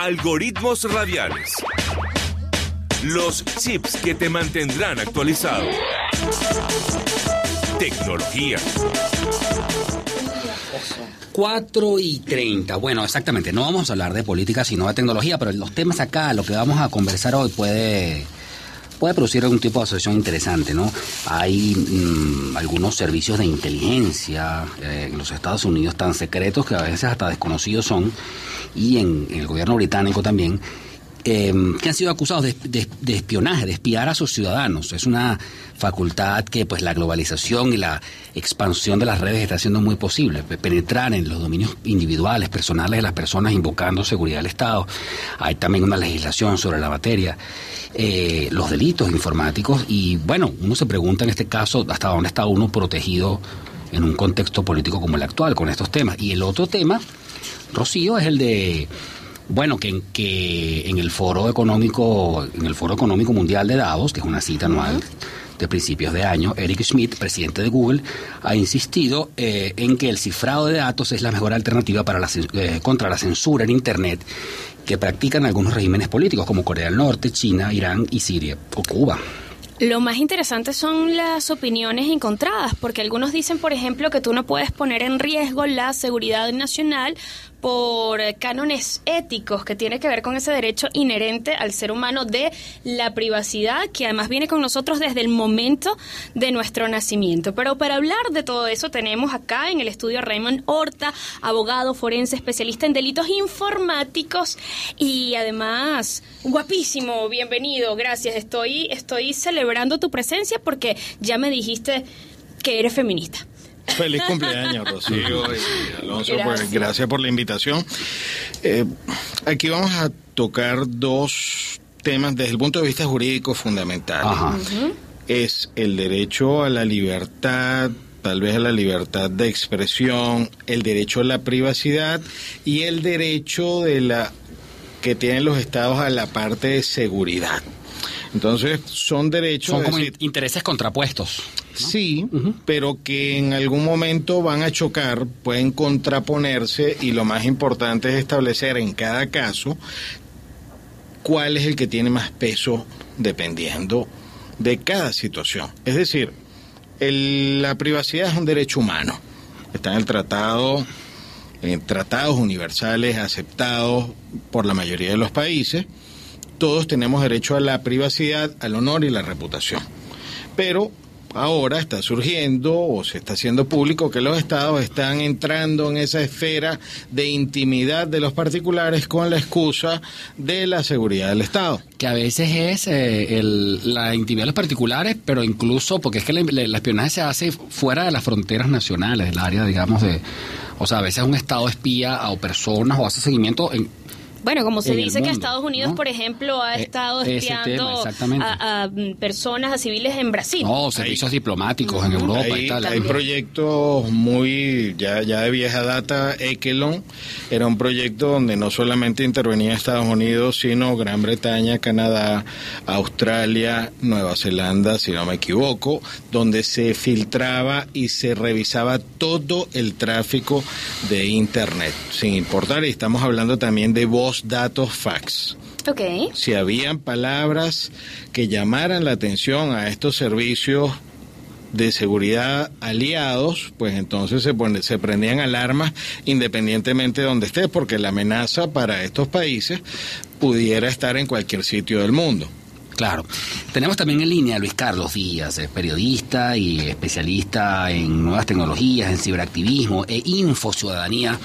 Algoritmos radiales. Los chips que te mantendrán actualizado. Tecnología. 4 y 30. Bueno, exactamente. No vamos a hablar de política, sino de tecnología, pero los temas acá, lo que vamos a conversar hoy puede puede producir algún tipo de asociación interesante, ¿no? Hay mm, algunos servicios de inteligencia eh, en los Estados Unidos tan secretos que a veces hasta desconocidos son, y en el gobierno británico también, Em, que han sido acusados de, espionaje, de espiar a sus ciudadanos. Es una facultad que pues la globalización y la expansión de las redes está haciendo muy posible, penetrar en los dominios individuales, personales de las personas invocando seguridad del Estado. Hay también una legislación sobre la materia, eh, los delitos informáticos y bueno, uno se pregunta en este caso hasta dónde está uno protegido en un contexto político como el actual con estos temas. Y el otro tema, Rocío, es el de bueno, que, que en el foro económico, en el foro económico mundial de Davos, que es una cita anual de principios de año, Eric Schmidt, presidente de Google, ha insistido eh, en que el cifrado de datos es la mejor alternativa para la, eh, contra la censura en Internet que practican algunos regímenes políticos como Corea del Norte, China, Irán y Siria o Cuba. Lo más interesante son las opiniones encontradas, porque algunos dicen, por ejemplo, que tú no puedes poner en riesgo la seguridad nacional por cánones éticos que tiene que ver con ese derecho inherente al ser humano de la privacidad, que además viene con nosotros desde el momento de nuestro nacimiento. Pero para hablar de todo eso tenemos acá en el estudio Raymond Horta, abogado forense, especialista en delitos informáticos y además guapísimo, bienvenido, gracias. Estoy, estoy celebrando tu presencia porque ya me dijiste que eres feminista. Feliz cumpleaños, Rocío y Alonso. Pues, gracias. por la invitación. Eh, aquí vamos a tocar dos temas desde el punto de vista jurídico fundamental. Es el derecho a la libertad, tal vez a la libertad de expresión, el derecho a la privacidad y el derecho de la que tienen los estados a la parte de seguridad. Entonces, son derechos... Son como intereses contrapuestos. Sí, pero que en algún momento van a chocar, pueden contraponerse y lo más importante es establecer en cada caso cuál es el que tiene más peso dependiendo de cada situación. Es decir, la privacidad es un derecho humano. Está en el tratado, en tratados universales aceptados por la mayoría de los países. Todos tenemos derecho a la privacidad, al honor y la reputación. Pero ahora está surgiendo o se está haciendo público que los estados están entrando en esa esfera de intimidad de los particulares con la excusa de la seguridad del Estado. Que a veces es eh, la intimidad de los particulares, pero incluso porque es que el espionaje se hace fuera de las fronteras nacionales, del área, digamos, de... O sea, a veces un Estado espía a personas o hace seguimiento en, bueno, como se dice que Estados Unidos, por ejemplo, ha eh, estado espiando a, personas, a civiles en Brasil. No, servicios diplomáticos en Europa hay, y tal. Hay proyectos muy, ya, ya de vieja data, Ekelon era un proyecto donde no solamente intervenía Estados Unidos, sino Gran Bretaña, Canadá, Australia, Nueva Zelanda, si no me equivoco, donde se filtraba y se revisaba todo el tráfico de Internet, sin importar, y estamos hablando también de voz datos, fax. Okay. Si habían palabras que llamaran la atención a estos servicios de seguridad aliados, pues entonces se, se prendían alarmas independientemente de donde estés, porque la amenaza para estos países pudiera estar en cualquier sitio del mundo. Claro. Tenemos también en línea a Luis Carlos Díaz, periodista y especialista en nuevas tecnologías, en ciberactivismo e infociudadanía,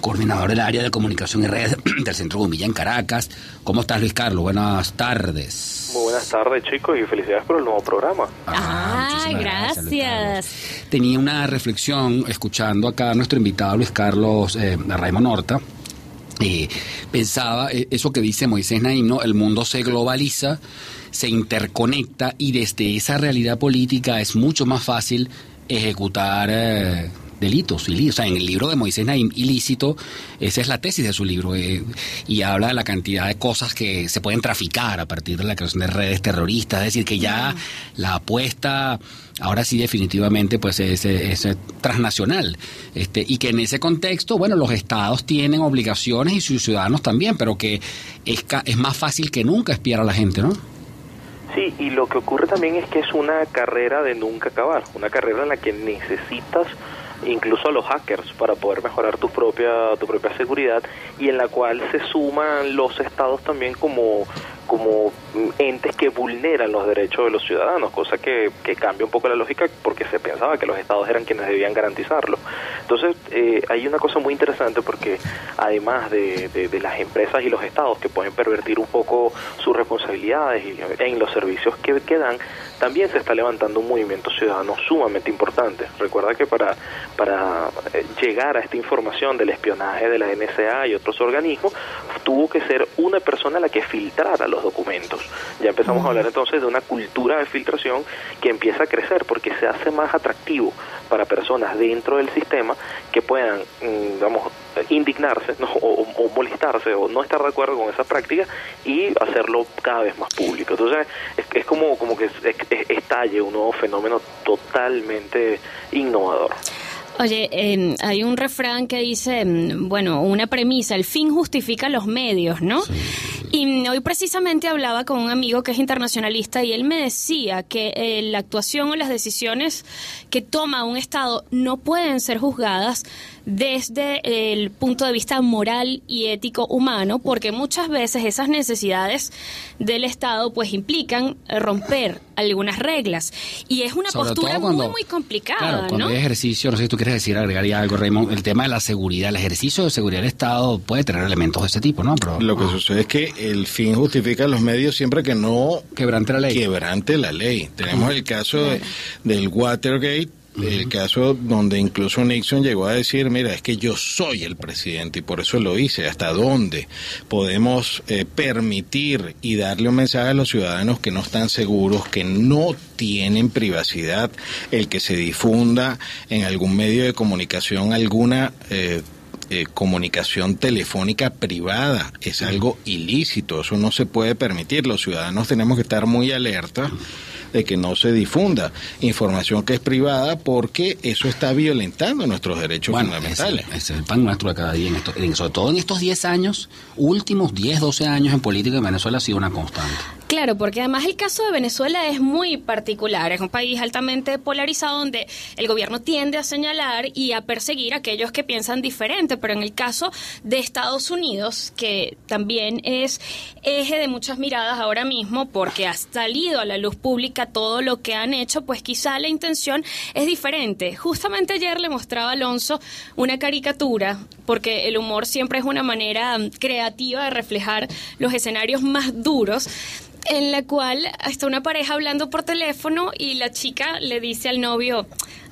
coordinador del área de comunicación y redes del Centro Gumilla en Caracas. ¿Cómo estás, Luis Carlos? Buenas tardes. Muy buenas tardes, chicos, y felicidades por el nuevo programa. Ah, gracias. Tenía una reflexión escuchando acá a nuestro invitado Luis Carlos eh, Raymond Horta eh, pensaba eh, eso que dice Moisés Naim, ¿no? El mundo se globaliza, se interconecta y desde esa realidad política es mucho más fácil ejecutar, eh, delitos. O sea, en el libro de Moisés Naim, Ilícito, esa es la tesis de su libro. eh, y habla de la cantidad de cosas que se pueden traficar a partir de la creación de redes terroristas. Es decir, que ya la apuesta ahora sí definitivamente pues es, es, es transnacional este y que en ese contexto bueno los estados tienen obligaciones y sus ciudadanos también pero que es, ca- es más fácil que nunca espiar a la gente no Sí, y lo que ocurre también es que es una carrera de nunca acabar, una carrera en la que necesitas incluso a los hackers para poder mejorar tu propia tu propia seguridad y en la cual se suman los estados también como como entes que vulneran los derechos de los ciudadanos, cosa que, que cambia un poco la lógica porque se pensaba que los estados eran quienes debían garantizarlo. Entonces, eh, hay una cosa muy interesante porque además de, de- de las empresas y los estados que pueden pervertir un poco sus responsabilidades y, en los servicios que, que dan, también se está levantando un movimiento ciudadano sumamente importante. Recuerda que para, para eh, llegar a esta información del espionaje de la NSA y otros organismos, tuvo que ser una persona la que filtrara los documentos. Ya empezamos a hablar entonces de una cultura de filtración que empieza a crecer porque se hace más atractivo para personas dentro del sistema que puedan, mm, digamos, indignarse ¿no? o, o- molestarse o no estar de acuerdo con esa práctica y hacerlo cada vez más público. Entonces es, es como, como que es- es- estalle un nuevo fenómeno totalmente innovador. Oye, eh, hay un refrán que dice, mm, bueno, una premisa, el fin justifica los medios, ¿no? Y hoy precisamente hablaba con un amigo que es internacionalista y él me decía que eh, la actuación o las decisiones que toma un Estado no pueden ser juzgadas desde el punto de vista moral y ético humano, porque muchas veces esas necesidades del Estado pues implican romper algunas reglas. Y es una Sobre postura cuando- muy, muy complicada, Claro, cuando ¿no? hay ejercicio, no sé si tú quieres decir, agregaría algo, Raymond, el tema de la seguridad, el ejercicio de seguridad del Estado puede tener elementos de ese tipo, ¿no? Pero Lo que sucede es que el fin justifica los medios siempre que no quebrante la ley. quebrante la ley. Tenemos el caso de- del Watergate, el caso donde incluso Nixon llegó a decir, mira, es que yo soy el presidente y por eso lo hice. ¿Hasta dónde podemos eh, permitir y darle un mensaje a los ciudadanos que no están seguros, que no tienen privacidad, el que se difunda en algún medio de comunicación alguna... eh, eh, comunicación telefónica privada es algo ilícito, eso no se puede permitir. Los ciudadanos tenemos que estar muy alerta de que no se difunda información que es privada porque eso está violentando nuestros derechos Bueno, fundamentales. es el pan nuestro de cada día, en esto- en- sobre todo en estos 10 años, últimos 10, 12 años en política en Venezuela ha sido una constante. Claro, porque además el caso de Venezuela es muy particular. Es un país altamente polarizado donde el gobierno tiende a señalar y a perseguir a aquellos que piensan diferente. Pero en el caso de Estados Unidos, que también es eje de muchas miradas ahora mismo, porque ha salido a la luz pública todo lo que han hecho, pues quizá la intención es diferente. Justamente ayer le mostraba Alonso una caricatura, porque el humor siempre es una manera creativa de reflejar los escenarios más duros en la cual está una pareja hablando por teléfono y la chica le dice al novio,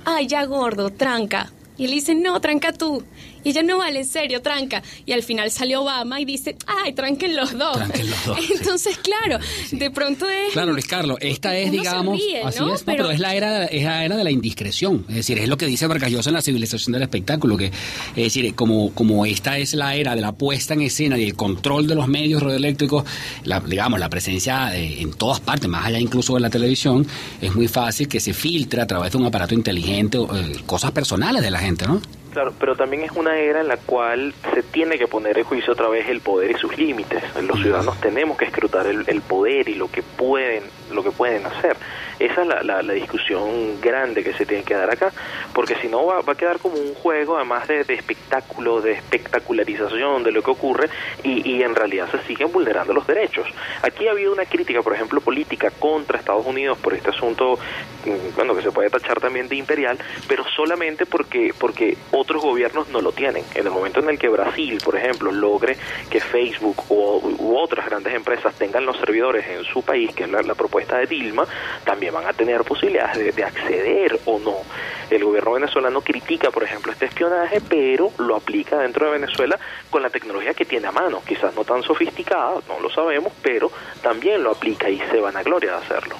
ay, ya gordo, tranca. Y él dice, no, tranca tú. Y ella, no vale, en serio, tranca. Y al final sale Obama y dice, ay, tranquen los dos. Tranquen los dos, sí. Entonces, claro, de pronto es... Claro, Luis Carlos, esta es, digamos, ríe, así ¿no? es, no, pero, Pero- es la era, es la era de la indiscreción, es decir, es lo que dice Vargas Llosa en la civilización del espectáculo, que es decir, como como esta es la era de la puesta en escena y el control de los medios radioeléctricos, la, digamos, la presencia eh, en todas partes, más allá incluso de la televisión, es muy fácil que se filtre a través de un aparato inteligente eh, cosas personales de la gente, ¿no? Claro, pero también es una era en la cual se tiene que poner en juicio otra vez el poder y sus límites. Los ciudadanos tenemos que escrutar el, el poder y lo que pueden lo que pueden hacer. Esa es la, la- discusión grande que se tiene que dar acá, porque si no va, va a quedar como un juego además de, de espectáculo, de espectacularización de lo que ocurre y, y en realidad se siguen vulnerando los derechos. Aquí ha habido una crítica, por ejemplo, política contra Estados Unidos por este asunto, mm, bueno, que se puede tachar también de imperial, pero solamente porque porque otros gobiernos no lo tienen. En el momento en el que Brasil, por ejemplo, logre que Facebook o, u otras grandes empresas tengan los servidores en su país, que es la propuesta de Dilma, también van a tener posibilidades de, de acceder o no. El gobierno venezolano critica, por ejemplo, este espionaje, pero lo aplica dentro de Venezuela con la tecnología que tiene a mano, quizás no tan sofisticada, no lo sabemos, pero también lo aplica y se van a gloria de hacerlo.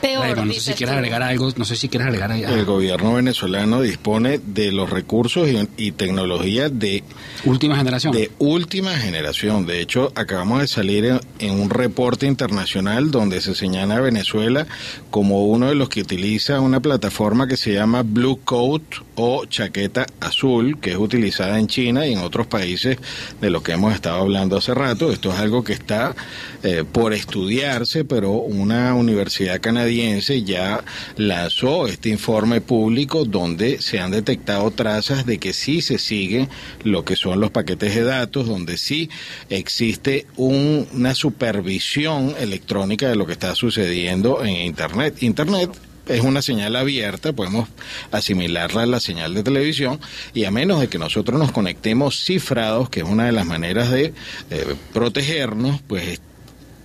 Peor, Raymond, no sé si quieres agregar algo, no sé si quieres agregar ahí- El gobierno venezolano dispone de los recursos y, y tecnología de última generación. de última generación. De hecho, acabamos de salir en, en un reporte internacional donde se señala a Venezuela como uno de los que utiliza una plataforma que se llama Blue Coat o chaqueta azul, que es utilizada en China y en otros países de lo que hemos estado hablando hace rato. Esto es algo que está eh, por estudiarse, pero una universidad canadiense ya lanzó este informe público donde se han detectado trazas de que sí se siguen lo que son los paquetes de datos, donde sí existe un- una supervisión electrónica de lo que está sucediendo en Internet. Internet es una señal abierta, podemos asimilarla a la señal de televisión y a menos de que nosotros nos conectemos cifrados, que es una de las maneras de eh, protegernos, pues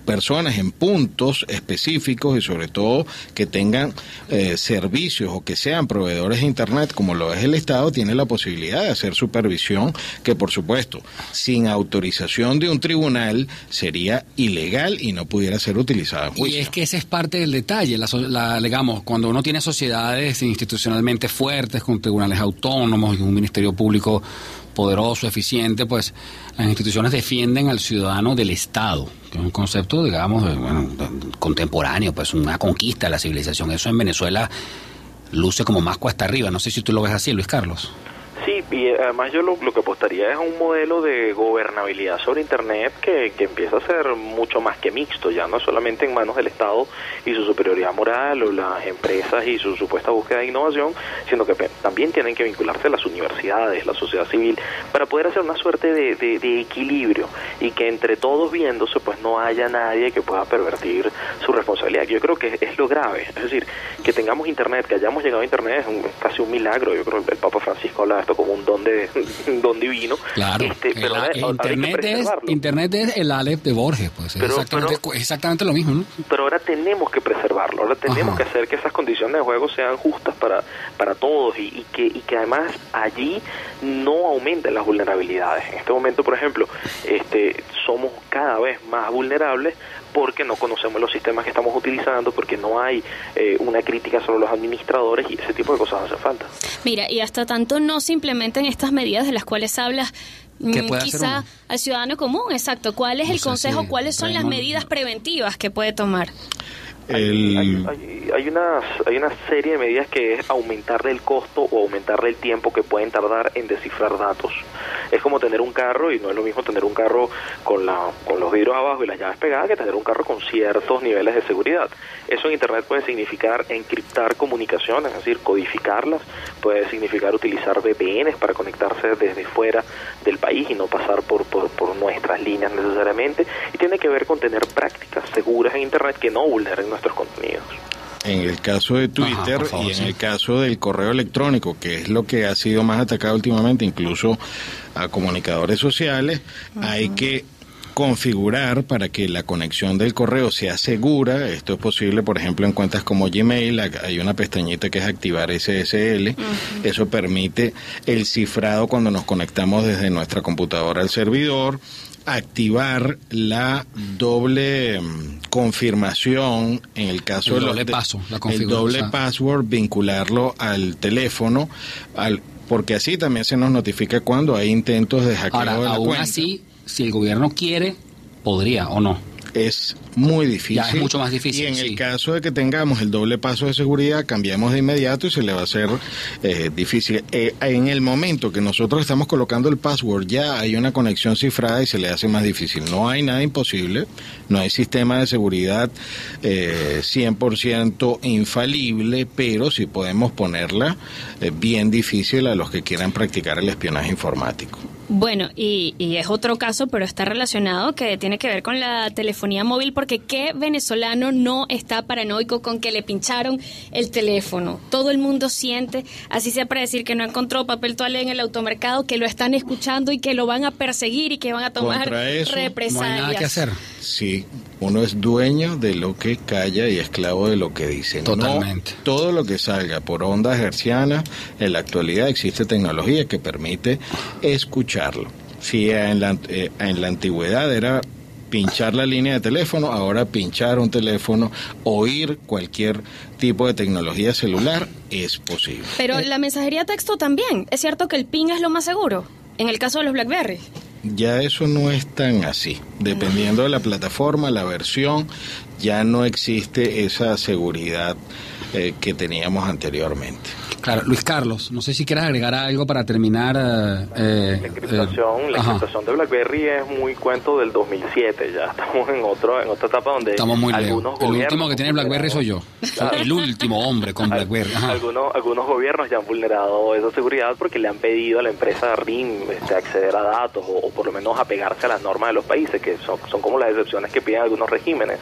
personas en puntos específicos y sobre todo que tengan eh, servicios o que sean proveedores de Internet como lo es el Estado, tiene la posibilidad de hacer supervisión que por supuesto sin autorización de un tribunal sería ilegal y no pudiera ser utilizada en Y es que ese es parte del detalle, la, la- digamos, cuando uno tiene sociedades institucionalmente fuertes, con tribunales autónomos y un ministerio público poderoso, eficiente, pues las instituciones defienden al ciudadano del Estado, que es un concepto, digamos, bueno, contemporáneo, pues una conquista de la civilización. Eso en Venezuela luce como más cuesta arriba. No sé si tú lo ves así, Luis Carlos. Sí, y eh, además yo lo, que apostaría es un modelo de gobernabilidad sobre Internet que, que empieza a ser mucho más que mixto, ya no solamente en manos del Estado y su superioridad moral o las empresas y su supuesta búsqueda de innovación, sino que también tienen que vincularse las universidades, la sociedad civil, para poder hacer una suerte de, de- de equilibrio y que entre todos viéndose pues no haya nadie que pueda pervertir su responsabilidad. Yo creo que es lo grave, es decir, que tengamos Internet, que hayamos llegado a Internet es, un- casi un milagro, yo creo que el Papa Francisco habla de esto como un don de un don divino. Claro. Este, pero Internet, es. Internet es el Aleph de Borges, pues es Pero- exactamente, pero- es exactamente lo mismo, ¿no? pero ahora tenemos que preservarlo, ahora tenemos Ajá. que hacer que esas condiciones de juego sean justas para, para todos y, y que, y que además allí no aumenten las vulnerabilidades. En este momento, por ejemplo, este, somos cada vez más vulnerables porque no conocemos los sistemas que estamos utilizando, porque no hay eh, una crítica sobre los administradores y ese tipo de cosas hacen falta. Mira, y hasta tanto no se implementen estas medidas de las cuales hablas. ¿Qué mm, quizá al ciudadano común, exacto. ¿Cuál es No el consejo? si ¿Cuáles son las medidas preventivas que puede tomar? El- Hay, hay, hay unas, hay una serie de medidas que es aumentarle el costo o aumentarle el tiempo que pueden tardar en descifrar datos. Es como tener un carro y no es lo mismo tener un carro con, la, con los vidrios abajo y las llaves pegadas que tener un carro con ciertos niveles de seguridad. Eso en Internet puede significar encriptar comunicaciones, es decir, codificarlas, puede significar utilizar VPNs para conectarse desde fuera del país y no pasar por, por, por nuestras líneas necesariamente. Y tiene que ver con tener prácticas seguras en Internet que no vulneren nuestros contenidos. En el caso de Twitter favor, y en sí. el caso del correo electrónico, que es lo que ha sido más atacado últimamente, incluso a comunicadores sociales, hay que configurar para que la conexión del correo sea segura. Esto es posible, por ejemplo, en cuentas como Gmail. Hay una pestañita que es activar SSL. Eso permite el cifrado cuando nos conectamos desde nuestra computadora al servidor activar la doble mm, confirmación en el caso El doble de- paso, la el doble password vincularlo al teléfono al porque así también se nos notifica cuando hay intentos de hackeo Ahora, de la aún cuenta. así, si el gobierno quiere, podría o no. es muy difícil. Ya, es mucho más difícil, Y en sí. el caso de que tengamos el doble paso de seguridad, cambiamos de inmediato y se le va a hacer eh, difícil. Eh, en el momento que nosotros estamos colocando el password, ya hay una conexión cifrada y se le hace más difícil. No hay nada imposible, no hay sistema de seguridad eh, 100% infalible, pero sí podemos ponerla eh, bien difícil a los que quieran practicar el espionaje informático. Bueno, y, y es otro caso, pero está relacionado que tiene que ver con la telefonía móvil, porque ¿qué venezolano no está paranoico con que le pincharon el teléfono? Todo el mundo siente, así sea para decir que no encontró papel toalé en el automercado, que lo están escuchando y que lo van a perseguir y que van a tomar eso, no hay No represalias. hay nada que hacer. Sí, uno es dueño de lo que calla y esclavo de lo que dice. No Totalmente. todo lo que salga por ondas hercianas, en la actualidad existe tecnología que permite escucharlo. Si en la, eh, en la antigüedad era pinchar la línea de teléfono, ahora pinchar un teléfono, oír cualquier tipo de tecnología celular es posible. Pero la mensajería texto también. Es cierto que el ping es lo más seguro. En el caso de los BlackBerry. Ya eso no es tan así. Dependiendo de la plataforma, la versión, ya no existe esa seguridad eh, que teníamos anteriormente. Claro, Luis Carlos, no sé si quieres agregar algo para terminar. eh, eh, La encriptación, eh, la ajá. encriptación de BlackBerry es muy cuento del 2007, ya estamos en otro en otra etapa donde Estamos muy lejos. algunos El último que tiene BlackBerry soy yo. Claro. El último hombre con BlackBerry. Ajá. Algunos, algunos gobiernos ya han vulnerado esa seguridad porque le han pedido a la empresa RIM este, acceder a datos o, o por lo menos apegarse a las normas de los países, que son, son como las excepciones que piden algunos regímenes.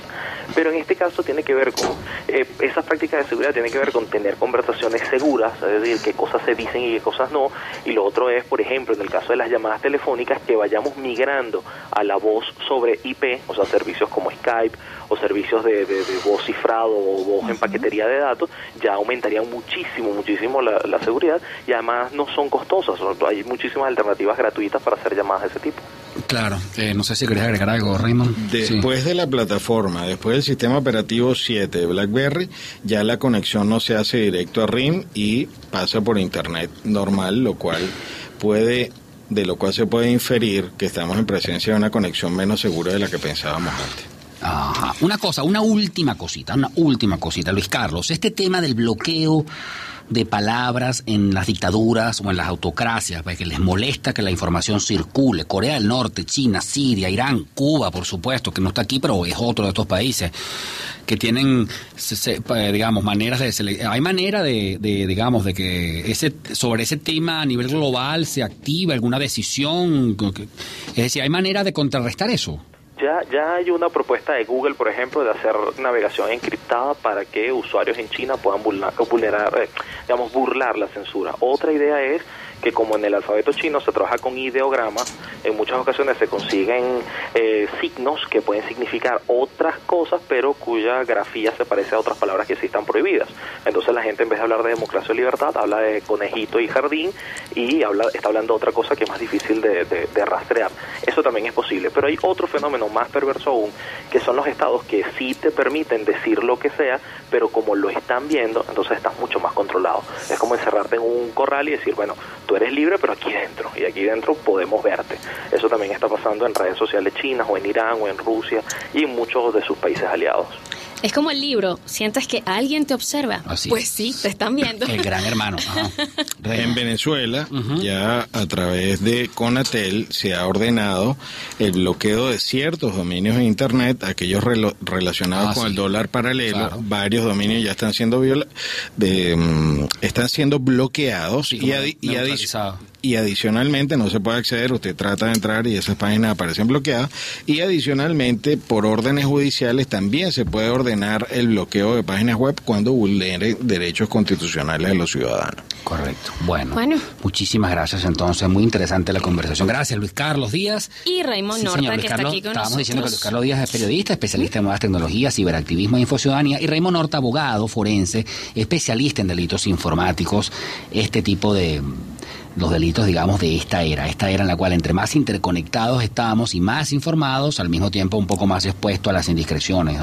Pero en este caso tiene que ver con, eh, esas prácticas de seguridad tienen que ver con tener conversaciones seguras, es decir, qué cosas se dicen y qué cosas no. Y lo otro es, por ejemplo, en el caso de las llamadas telefónicas, que vayamos migrando a la voz sobre IP, o sea, servicios como Skype o servicios de, de- de voz cifrado o voz en paquetería de datos, ya aumentarían muchísimo, muchísimo la, la seguridad y además no son costosas. Hay muchísimas alternativas gratuitas para hacer llamadas de ese tipo. Claro, eh, no sé si querías agregar algo, Raymond. Sí. Después de la plataforma, después del sistema operativo 7 de BlackBerry, ya la conexión no se hace directo a RIM y pasa por internet normal, lo cual puede de lo cual se puede inferir que estamos en presencia de una conexión menos segura de la que pensábamos antes. Ajá. Una cosa, una última cosita, una última cosita, Luis Carlos. Este tema del bloqueo de palabras en las dictaduras o en las autocracias, pues, que les molesta que la información circule. Corea del Norte, China, Siria, Irán, Cuba, por supuesto, que no está aquí, pero es otro de estos países que tienen, digamos, maneras de hay manera de, de, digamos, de que ese sobre ese tema a nivel global se activa alguna decisión, es decir, hay manera de contrarrestar eso. Ya, ya hay una propuesta de Google, por ejemplo, de hacer navegación encriptada para que usuarios en China puedan vulnerar, vulnerar, eh, digamos, burlar la censura. Otra idea es que como en el alfabeto chino se trabaja con ideogramas, en muchas ocasiones se consiguen eh, signos que pueden significar otras cosas, pero cuya grafía se parece a otras palabras que sí están prohibidas. Entonces la gente en vez de hablar de democracia o libertad, habla de conejito y jardín y habla, está hablando de otra cosa que es más difícil de, de- rastrear. Eso también es posible. Pero hay otro fenómeno más perverso aún, que son los estados que sí te permiten decir lo que sea, pero como lo están viendo, entonces estás mucho más controlado. Es como encerrarte en un corral y decir, bueno, eres libre, pero aquí dentro, y aquí dentro podemos verte. Eso también está pasando en redes sociales chinas, o en Irán, o en Rusia, y en muchos de sus países aliados. Es como el libro, sientes que alguien te observa. Así pues es. sí, te están viendo. El gran hermano. Ajá. En. Venezuela, ya a través de Conatel se ha ordenado el bloqueo de ciertos dominios en Internet, aquellos relo- relacionados Ah, con sí. el dólar paralelo. Claro. Varios dominios ya están siendo viola- de, mm, están siendo bloqueados Sí, y, adi- y y adicionalmente no se puede acceder, usted trata de entrar y esas páginas aparecen bloqueadas y adicionalmente por órdenes judiciales también se puede ordenar el bloqueo de páginas web cuando vulnere derechos constitucionales de los ciudadanos. Correcto. Bueno, Bueno. muchísimas gracias entonces. Muy interesante la conversación. Gracias, Luis Carlos Díaz. Y Raymond Sí, Norta, señor, que Luis está Carlos, aquí con estábamos nosotros. diciendo que Luis Carlos Díaz es periodista, especialista en nuevas tecnologías, ciberactivismo e infociudadanía, y Raymond Norta, abogado, forense, especialista en delitos informáticos, este tipo de los delitos, digamos, de esta era, esta era en la cual entre más interconectados estamos y más informados, al mismo tiempo un poco más expuesto a las indiscreciones,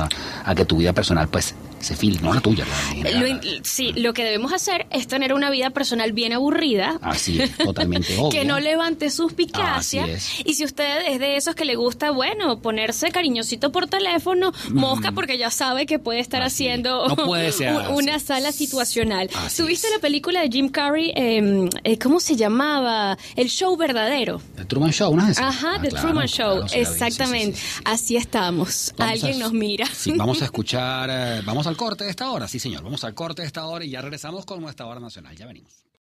a que tu vida personal, pues, se filtre, no la tuya. la sí, lo que debemos hacer es tener una vida personal bien aburrida. Así es, totalmente obvio. Que no levante suspicacia. Así es. Y si usted es de esos que le gusta, bueno, ponerse cariñosito por teléfono, mosca, porque ya sabe que puede estar Así haciendo No puede ser un- una sala situacional. ¿Tuviste la película de Jim Carrey? eh, eh, ¿Cómo se llamaba? El show verdadero. El Truman Show, ¿no es ese? Ajá, Ah, The claro, Truman Show. claro, Exactamente. sí, sí, sí. Así estamos. Vamos Alguien a- nos mira. Sí, vamos a escuchar, eh, vamos al corte de esta hora, sí señor, vamos al corte de esta hora y ya regresamos con nuestra hora nacional, ya venimos.